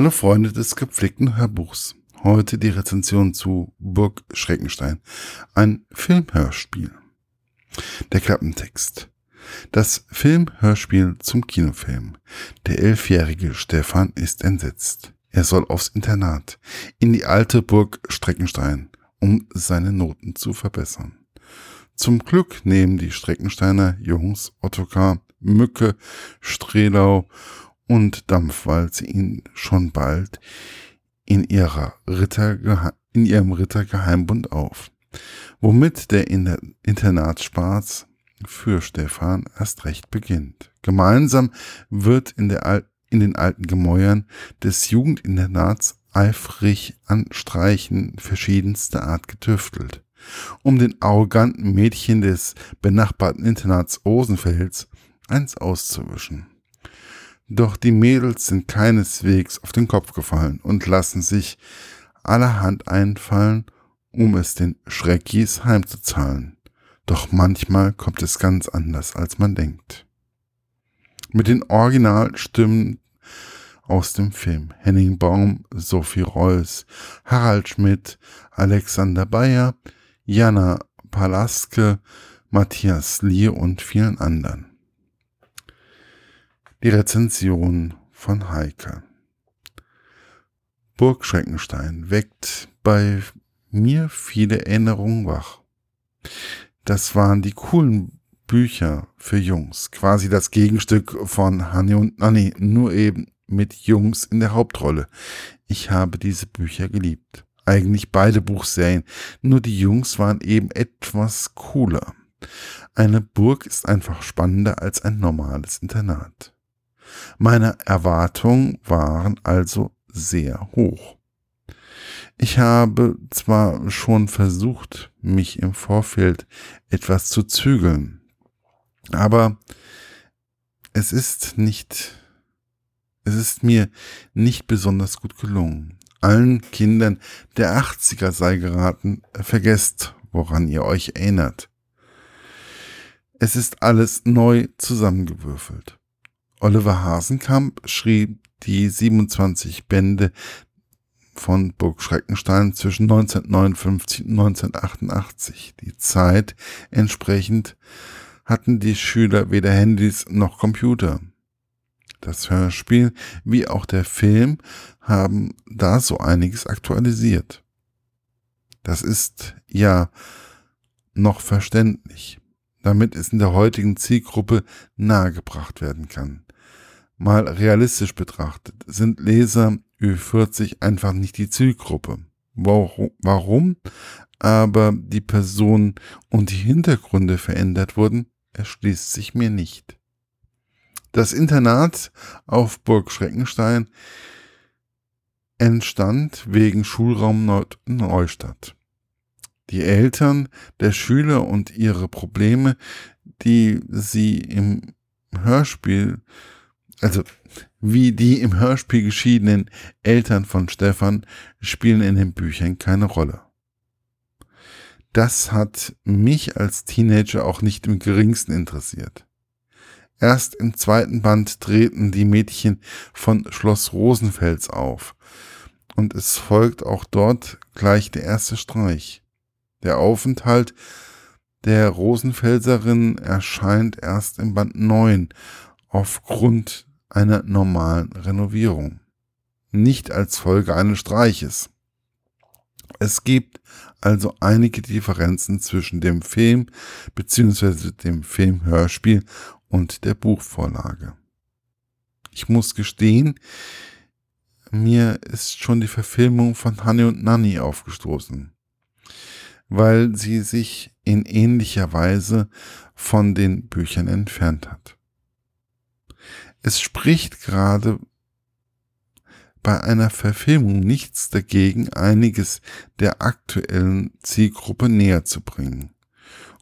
Hallo Freunde des gepflegten Hörbuchs. Heute die Rezension zu Burg Schreckenstein, ein Filmhörspiel. Der Klappentext. Das Filmhörspiel zum Kinofilm. Der elfjährige Stefan ist entsetzt. Er soll aufs Internat, in die alte Burg Streckenstein, um seine Noten zu verbessern. Zum Glück nehmen die Streckensteiner Jungs Ottokar, Mücke, Strelau und Dampfwalze ihn schon bald in, ihrer Ritter, in ihrem Rittergeheimbund auf, womit der Internatsspaß für Stefan erst recht beginnt. Gemeinsam wird in, der, in den alten Gemäuern des Jugendinternats eifrig an Streichen verschiedenster Art getüftelt, um den arroganten Mädchen des benachbarten Internats Rosenfels eins auszuwischen. Doch die Mädels sind keineswegs auf den Kopf gefallen und lassen sich allerhand einfallen, um es den Schreckis heimzuzahlen. Doch manchmal kommt es ganz anders, als man denkt. Mit den Originalstimmen aus dem Film Henning Baum, Sophie Reuss, Harald Schmidt, Alexander Bayer, Jana Palaske, Matthias Lee und vielen anderen. Die Rezension von Heike. Burg Schreckenstein weckt bei mir viele Erinnerungen wach. Das waren die coolen Bücher für Jungs, quasi das Gegenstück von Hanni und Nanni, nur eben mit Jungs in der Hauptrolle. Ich habe diese Bücher geliebt. Eigentlich beide Buchserien, nur die Jungs waren eben etwas cooler. Eine Burg ist einfach spannender als ein normales Internat. Meine Erwartungen waren also sehr hoch. Ich habe zwar schon versucht, mich im Vorfeld etwas zu zügeln, aber es ist nicht, es ist mir nicht besonders gut gelungen. Allen Kindern der 80er sei geraten, vergesst, woran ihr euch erinnert. Es ist alles neu zusammengewürfelt. Oliver Hasenkamp schrieb die 27 Bände von Burg Schreckenstein zwischen 1959 und 1988. Die Zeit entsprechend hatten die Schüler weder Handys noch Computer. Das Hörspiel wie auch der Film haben da so einiges aktualisiert. Das ist ja noch verständlich, damit es in der heutigen Zielgruppe nahegebracht werden kann. Mal realistisch betrachtet sind Leser Ü40 einfach nicht die Zielgruppe. Warum aber die Person und die Hintergründe verändert wurden, erschließt sich mir nicht. Das Internat auf Burg Schreckenstein entstand wegen Schulraum Neustadt. Die Eltern der Schüler und ihre Probleme, die sie im Hörspiel also wie die im Hörspiel geschiedenen Eltern von Stefan spielen in den Büchern keine Rolle. Das hat mich als Teenager auch nicht im geringsten interessiert. Erst im zweiten Band treten die Mädchen von Schloss Rosenfels auf. Und es folgt auch dort gleich der erste Streich. Der Aufenthalt der Rosenfelserin erscheint erst im Band 9 aufgrund einer normalen Renovierung, nicht als Folge eines Streiches. Es gibt also einige Differenzen zwischen dem Film bzw. dem Filmhörspiel und der Buchvorlage. Ich muss gestehen, mir ist schon die Verfilmung von Honey und Nanny aufgestoßen, weil sie sich in ähnlicher Weise von den Büchern entfernt hat. Es spricht gerade bei einer Verfilmung nichts dagegen, einiges der aktuellen Zielgruppe näher zu bringen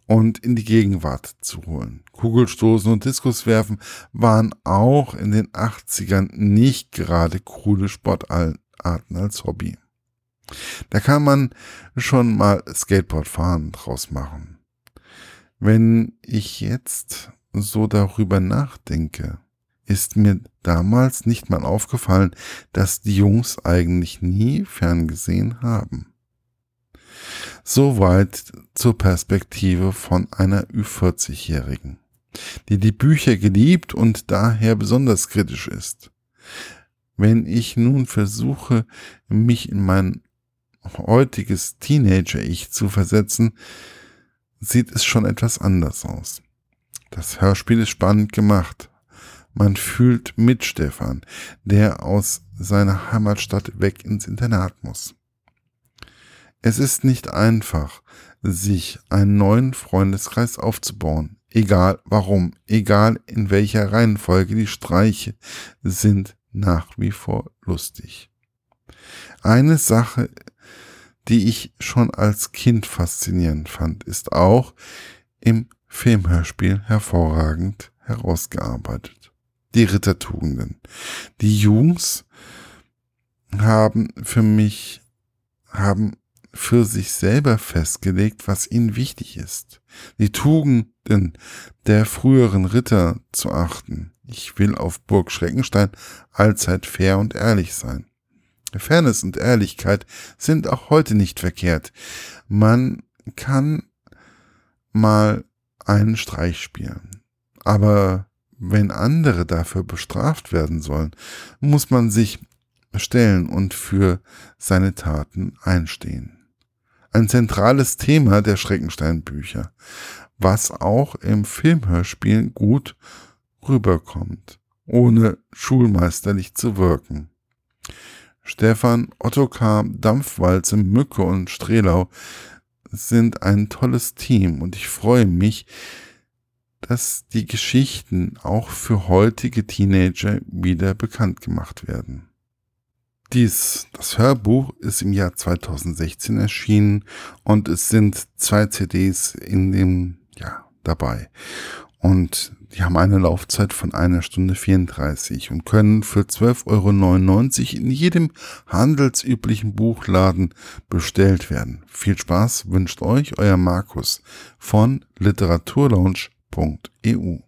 und in die Gegenwart zu holen. Kugelstoßen und Diskuswerfen waren auch in den 80ern nicht gerade coole Sportarten als Hobby. Da kann man schon mal Skateboardfahren draus machen. Wenn ich jetzt so darüber nachdenke, ist mir damals nicht mal aufgefallen, dass die Jungs eigentlich nie ferngesehen haben. Soweit zur Perspektive von einer Ü40-Jährigen, die die Bücher geliebt und daher besonders kritisch ist. Wenn ich nun versuche, mich in mein heutiges Teenager-Ich zu versetzen, sieht es schon etwas anders aus. Das Hörspiel ist spannend gemacht. Man fühlt mit Stefan, der aus seiner Heimatstadt weg ins Internat muss. Es ist nicht einfach, sich einen neuen Freundeskreis aufzubauen. Egal warum, egal in welcher Reihenfolge die Streiche sind nach wie vor lustig. Eine Sache, die ich schon als Kind faszinierend fand, ist auch im Filmhörspiel hervorragend herausgearbeitet. Die Rittertugenden. Die Jungs haben für mich, haben für sich selber festgelegt, was ihnen wichtig ist. Die Tugenden der früheren Ritter zu achten. Ich will auf Burg Schreckenstein allzeit fair und ehrlich sein. Fairness und Ehrlichkeit sind auch heute nicht verkehrt. Man kann mal einen Streich spielen. Aber wenn andere dafür bestraft werden sollen, muss man sich stellen und für seine Taten einstehen ein zentrales Thema der Schreckenstein-Bücher, was auch im Filmhörspiel gut rüberkommt, ohne schulmeisterlich zu wirken. Stefan, Ottokar, Dampfwalze, Mücke und Strelau sind ein tolles Team und ich freue mich, dass die Geschichten auch für heutige Teenager wieder bekannt gemacht werden. Dies, das Hörbuch ist im Jahr 2016 erschienen und es sind zwei CDs in dem, ja, dabei. Und die haben eine Laufzeit von einer Stunde 34 und können für 12,99 Euro in jedem handelsüblichen Buchladen bestellt werden. Viel Spaß wünscht euch euer Markus von literaturlaunch.eu.